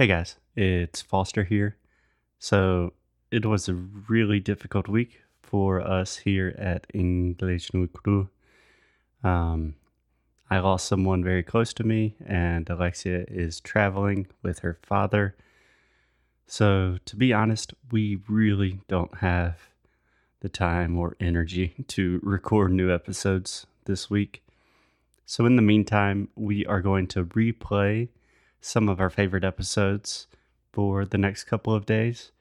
Hey guys, it's Foster here. So, it was a really difficult week for us here at English no Cru. Um, I lost someone very close to me, and Alexia is traveling with her father. So, to be honest, we really don't have the time or energy to record new episodes this week. So, in the meantime, we are going to replay some of our favorite episodes for the next couple of days,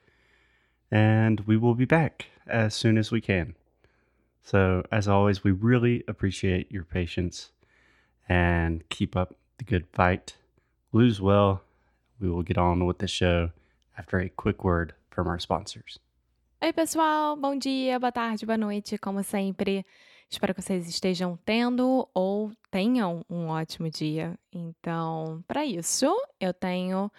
and we will be back as soon as we can. So, as always, we really appreciate your patience and keep up the good fight. Lose well. We will get on with the show after a quick word from our sponsors. Oi, pessoal, bom dia, boa tarde, boa noite, como sempre. Espero que vocês estejam tendo ou tenham um ótimo dia. Então, para isso, eu tenho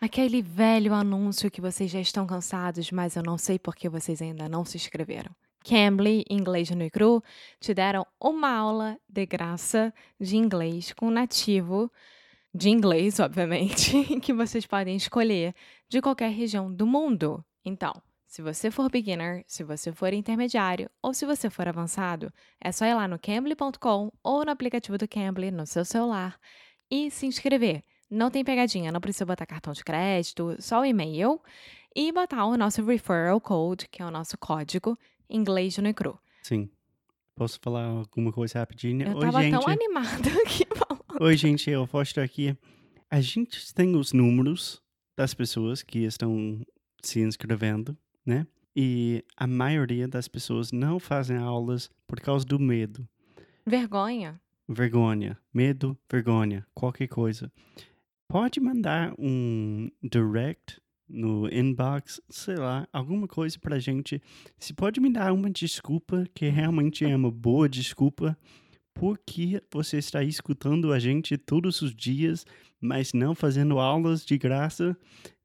aquele velho anúncio que vocês já estão cansados, mas eu não sei por que vocês ainda não se inscreveram. Cambly, Inglês no Cru, te deram uma aula de graça de inglês com nativo de inglês, obviamente, que vocês podem escolher de qualquer região do mundo. Então, se você for beginner, se você for intermediário ou se você for avançado, é só ir lá no cambly.com ou no aplicativo do Cambly no seu celular e se inscrever. Não tem pegadinha, não precisa botar cartão de crédito, só o e-mail e botar o nosso referral code, que é o nosso código inglês no cru. Sim. Posso falar alguma coisa rapidinho? Eu Oi, tava gente. tão animada aqui. Oi, gente, eu Foster aqui. A gente tem os números das pessoas que estão se inscrevendo, né? E a maioria das pessoas não fazem aulas por causa do medo. Vergonha. Vergonha. Medo, vergonha. Qualquer coisa. Pode mandar um direct no inbox, sei lá, alguma coisa pra gente. Se pode me dar uma desculpa, que realmente é uma boa desculpa, porque você está escutando a gente todos os dias, mas não fazendo aulas de graça,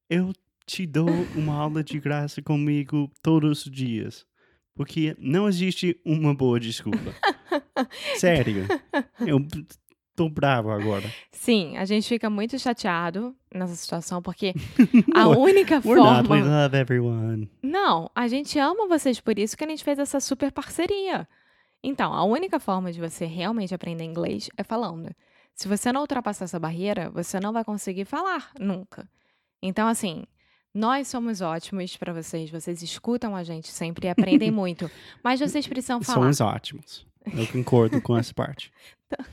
eu te dou uma aula de graça comigo todos os dias. Porque não existe uma boa desculpa. Sério. Eu tô bravo agora. Sim, a gente fica muito chateado nessa situação porque a única We're not. We forma. love everyone. Não, a gente ama vocês por isso que a gente fez essa super parceria. Então, a única forma de você realmente aprender inglês é falando. Se você não ultrapassar essa barreira, você não vai conseguir falar nunca. Então, assim, nós somos ótimos para vocês, vocês escutam a gente sempre e aprendem muito, mas vocês precisam falar. Somos ótimos. Eu concordo com essa parte.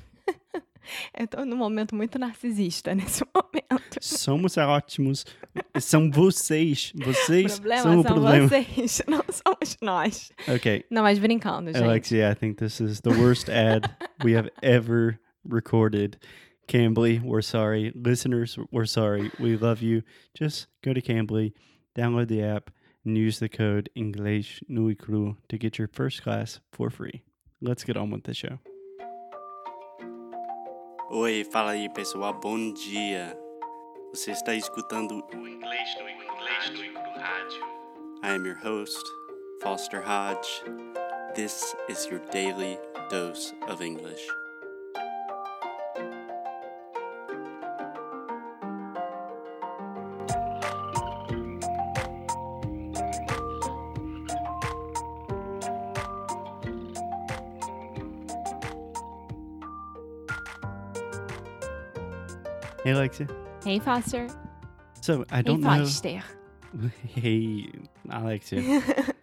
Eu tô num momento muito narcisista nesse momento. Somos ótimos. São vocês. O Vocês problema são o problema. vocês, não somos nós. Okay. Não, mas brincando, gente. Alexia, I think this is the worst ad we have ever recorded. Cambly, we're sorry. Listeners, we're sorry. We love you. Just go to Cambly, download the app, and use the code English no Cru to get your first class for free. Let's get on with the show. Oi, fala aí pessoal, bom dia. Você está escutando o Inglês no Inglês no Rádio. I am your host, Foster Hodge. This is your daily dose of English. Hey Alexia. Hey, Foster. So I don't know. Foster. Hey Alexia.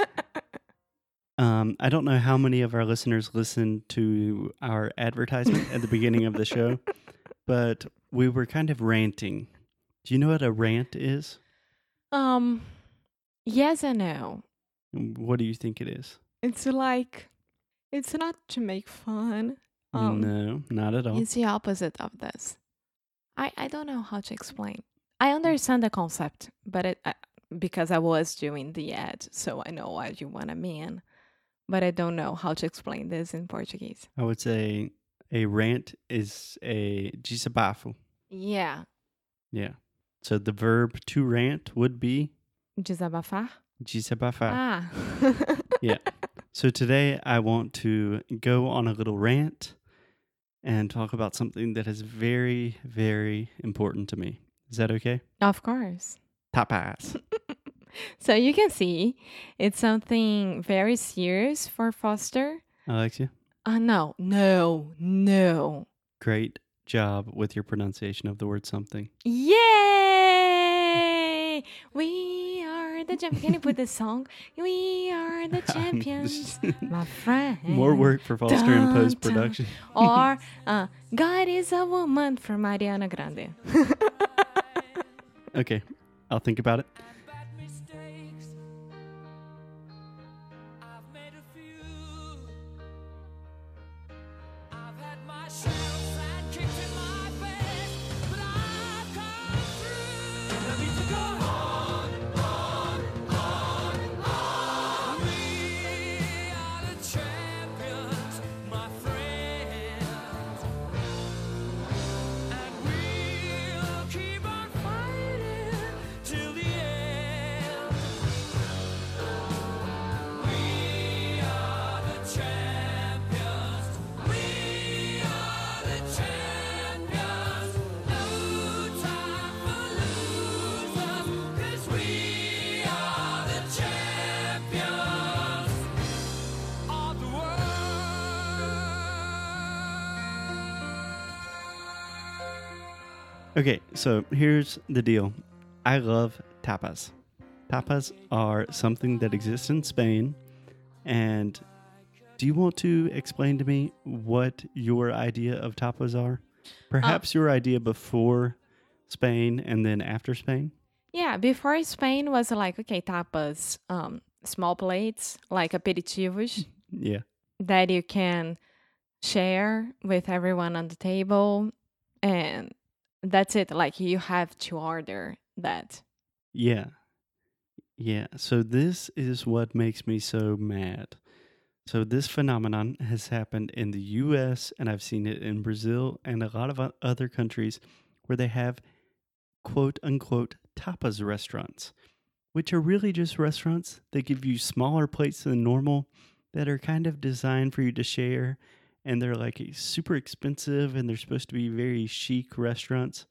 Um, I don't know how many of our listeners listen to our advertisement at the beginning of the show, but we were kind of ranting. Do you know what a rant is? Um, yes and no. What do you think it is? It's like, it's not to make fun. Um, no, not at all. It's the opposite of this. I, I don't know how to explain. I understand the concept, but it uh, because I was doing the ad, so I know what you want to mean. But I don't know how to explain this in Portuguese. I would say a rant is a desabafo. Yeah, Yeah. So the verb to rant would be desabafar. desabafar. Ah, Yeah. So today I want to go on a little rant and talk about something that is very, very important to me. Is that okay? Of course. Tapas. So you can see it's something very serious for Foster. Alexia, Uh, no, no, no. great job with your pronunciation of the word something. Yay! We are the champions. Can you put this song? We are the champions, my friend. More work for Foster in Dun, dun. post production. Or uh, God is a woman from Ariana Grande. Okay, I'll think about it. So here's the deal. I love tapas. Tapas are something that exists in Spain. And do you want to explain to me what your idea of tapas are? Perhaps your idea before Spain and then after Spain? Yeah, before Spain was like, okay, tapas, um, small plates, like aperitivos Yeah. that you can share with everyone on the table. And that's it. Like you have to order that. Yeah. Yeah. So this is what makes me so mad. So this phenomenon has happened in the US and I've seen it in Brazil and a lot of other countries where they have quote unquote tapas restaurants, which are really just restaurants that give you smaller plates than normal that are kind of designed for you to share and they're like super expensive and they're supposed to be very chic restaurants.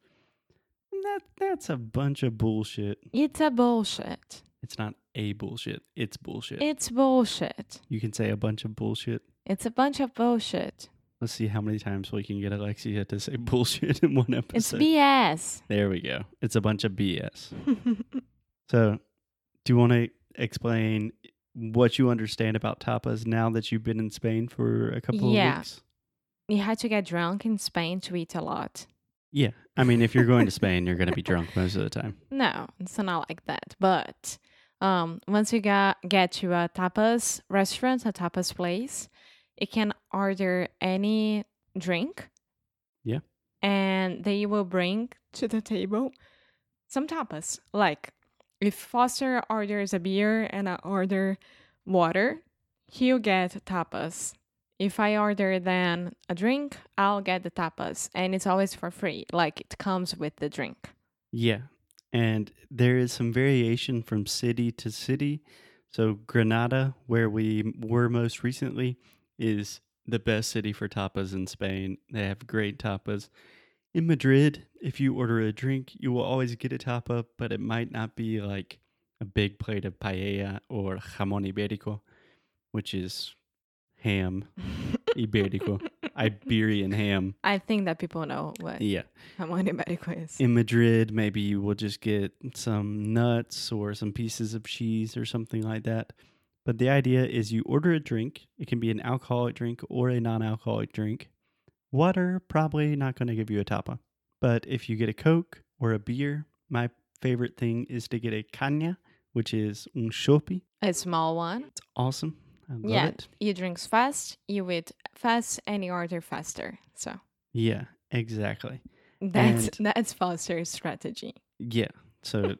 And that that's a bunch of bullshit. It's a bullshit. It's not a bullshit. It's bullshit. It's bullshit. you can say a bunch of bullshit. It's a bunch of bullshit. Let's see how many times we can get Alexia to say bullshit in one episode. It's BS. there we go. It's a bunch of BS. So, do you want to explain what you understand about tapas now that you've been in Spain for a couple Yeah. of weeks? you had to get drunk in Spain to eat a lot. Yeah. I mean, if you're going to Spain, you're going to be drunk most of the time. No, it's not like that. But um, once you got, get to a tapas restaurant, a tapas place, you can order any drink. Yeah. And they will bring to the table some tapas. Like if Foster orders a beer and I order water, he'll get tapas. If I order then a drink, I'll get the tapas. And it's always for free. Like it comes with the drink. Yeah. And there is some variation from city to city. So, Granada, where we were most recently, is the best city for tapas in Spain. They have great tapas. In Madrid, if you order a drink, you will always get a tapa, but it might not be like a big plate of paella or jamón ibérico, which is ham, ibérico, Iberian ham. I think that people know what Yeah. jamón ibérico is. In Madrid, maybe you will just get some nuts or some pieces of cheese or something like that. But the idea is you order a drink. It can be an alcoholic drink or a non alcoholic drink. Water, probably not going to give you a tapa. But if you get a Coke or a beer, my favorite thing is to get a caña, which is un chopi. A small one. It's awesome. I love yeah, it. you drink fast, you eat fast, and you order faster. So Yeah, exactly. that's And- that's Foster's strategy. Yeah. So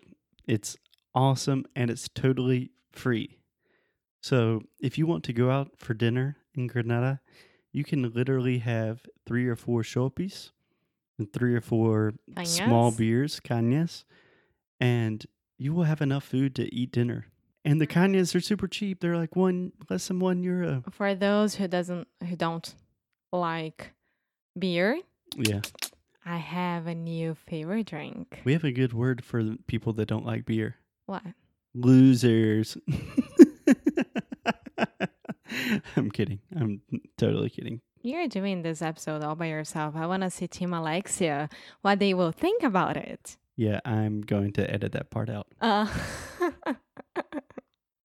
it's awesome and it's totally free. So if you want to go out for dinner in Granada, you can literally have three or four chopis and three or four small beers, cañas, and you will have enough food to eat dinner. And the mm. cañas are super cheap. They're like one less than one euro. For those who doesn't who don't like beer, Yeah. I have a new favorite drink. We have a good word for people that don't like beer. What? Losers. I'm kidding. I'm totally kidding. You're doing this episode all by yourself. I want to see Team Alexia, what they will think about it. Yeah, I'm going to edit that part out. Uh,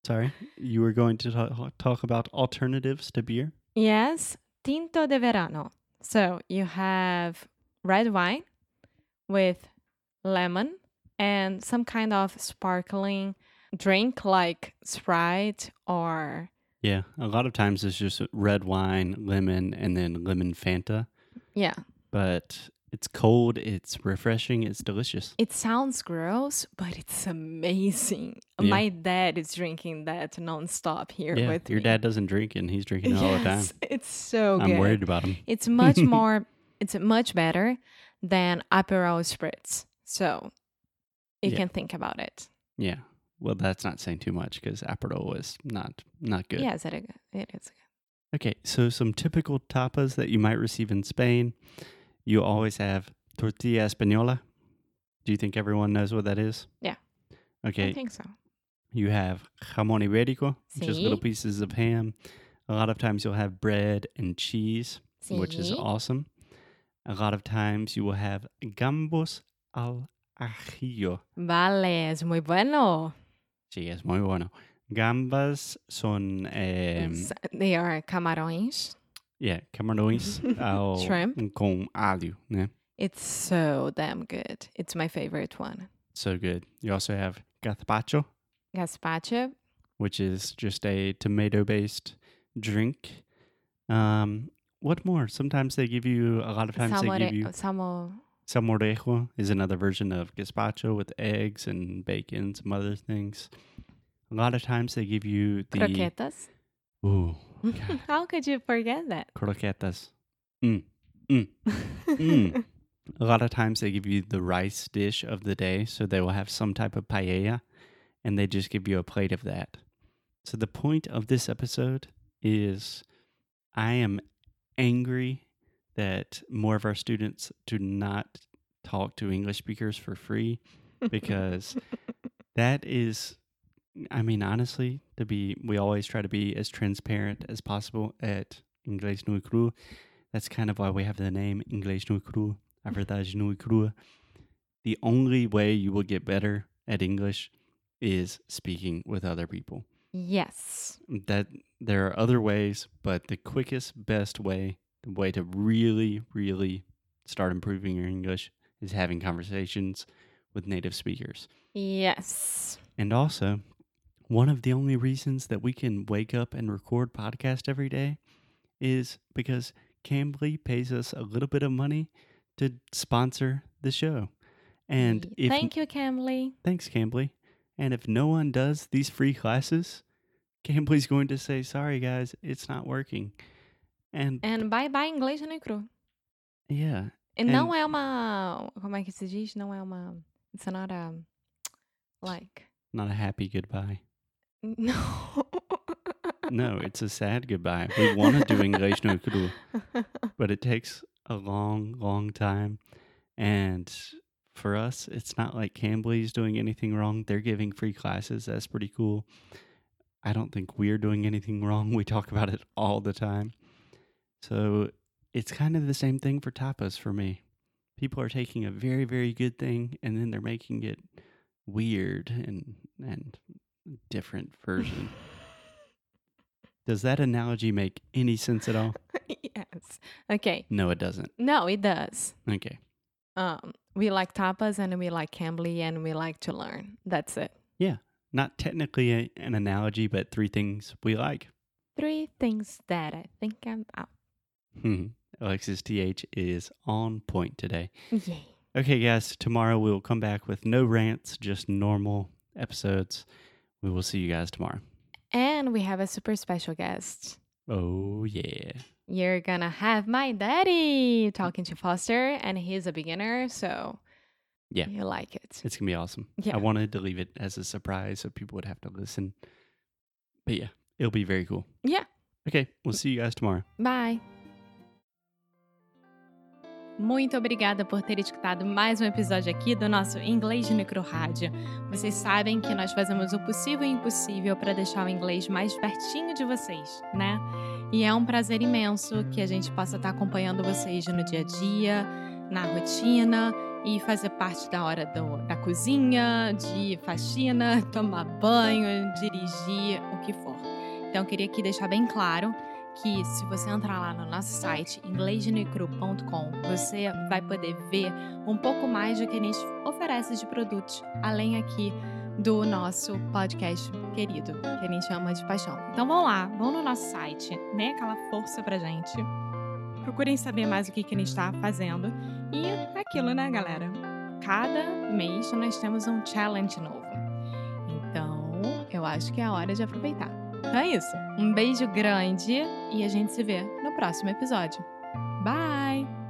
Sorry. You were going to talk, talk about alternatives to beer? yes, tinto de verano. So you have red wine with lemon and some kind of sparkling drink like Sprite or Yeah, a lot of times it's just red wine, lemon, and then lemon Fanta. yeah. But it's cold, it's refreshing, it's delicious. It sounds gross, but it's amazing. Yeah. My dad is drinking that nonstop here Yeah, with your me. dad doesn't drink and he's drinking it all the time. It's so good. I'm worried about him. It's much more. It's much better than Aperol spritz. So you Yeah. can think about it. Yeah. Well, that's not saying too much because Aperol is not not good. Yes, it, it is. Good. Okay, so some typical tapas that you might receive in Spain. You always have tortilla española. Do you think everyone knows what that is? Yeah. Okay. I think so. you have jamón ibérico, just little pieces of ham. A lot of times you'll have bread and cheese, which is awesome. A lot of times you will have gambas al ajillo. Vale, es muy bueno. Sí, es muy bueno. Gambas son, eh, they are camarões. yeah, camarões ao, Shrimp. com alho, né? It's so damn good. It's my favorite one. So good. You also have gazpacho, Gazpacho. which is just a tomato-based drink. Um, what more? Sometimes they give you. A lot of times they give you salmo, salmorejo is another version of gazpacho with eggs and bacon, some other things. A lot of times they give you the croquetas. ooh How could you forget that? croquetas. Mm, mm, mm. A lot of times they give you the rice dish of the day, so they will have some type of paella, and they just give you a plate of that. So the point of this episode is I am angry that more of our students do not talk to English speakers for free because that is I mean honestly to be we always try to be as transparent as possible at Inglês no Cru. That's kind of why we have the name Inglês no Cru, a verdade no crua. The only way you will get better at English is speaking with other people. yes. That there are other ways, but the quickest, best way, the way to really, really start improving your English is having conversations with native speakers. Yes. And also, one of the only reasons that we can wake up and record podcast every day is because Cambly pays us a little bit of money to sponsor the show. And if Thank you, Cambly. thanks Cambly. And if no one does these free classes, Cambly's going to say, "Sorry guys, it's not working." And And bye bye inglês no cru. yeah, E não And- é uma. Como é que se diz? Não é uma. It's not a. Like. not a happy goodbye. No. No, it's a sad goodbye. We want to do English no cru. but it takes a long, long time. And for us, it's not like Cambly's doing anything wrong. They're giving free classes. That's pretty cool. I don't think we're doing anything wrong. We talk about it all the time. So it's kind of the same thing for tapas for me. People are taking a very, very good thing and then they're making it weird and and different version. Does that analogy make any sense at all? yes. Okay. No, it doesn't. No, it does. Okay. Um, we like tapas and we like Cambly and we like to learn. That's it. Yeah. Not technically a, an analogy, but three things we like. Three things that I think I'm out. Hmm. Alexia's TH is on point today. Yay. Okay, guys, tomorrow we will come back with no rants, just normal episodes. We will see you guys tomorrow. And we have a super special guest. Oh, yeah. You're gonna have my daddy talking to Foster, and he's a beginner, so Yeah. you like it. It's going to be awesome. Yeah. I wanted to leave it as a surprise so people would have to listen. But yeah, it'll be very cool. Yeah. Okay, we'll see you guys tomorrow. Bye. Muito obrigada por ter escutado mais um episódio aqui do nosso Inglês de Micro Rádio. Vocês sabem que nós fazemos o possível e impossível para deixar o inglês mais pertinho de vocês, né? E é um prazer imenso que a gente possa estar acompanhando vocês no dia a dia, na rotina e fazer parte da hora do, da cozinha, de faxina, tomar banho, dirigir, o que for. Então, eu queria aqui deixar bem claro que se você entrar lá no nosso site inglesdenecru.com, você vai poder ver um pouco mais do que a gente oferece de produtos, além aqui do nosso podcast querido, que a gente chama de paixão. Então vão lá, vão no nosso site, dê aquela força pra gente. Procurem saber mais o que, que a gente está fazendo. E aquilo, né, galera? Cada mês nós temos um challenge novo. Então, eu acho que é a hora de aproveitar. Então é isso. Um beijo grande e a gente se vê no próximo episódio. Bye!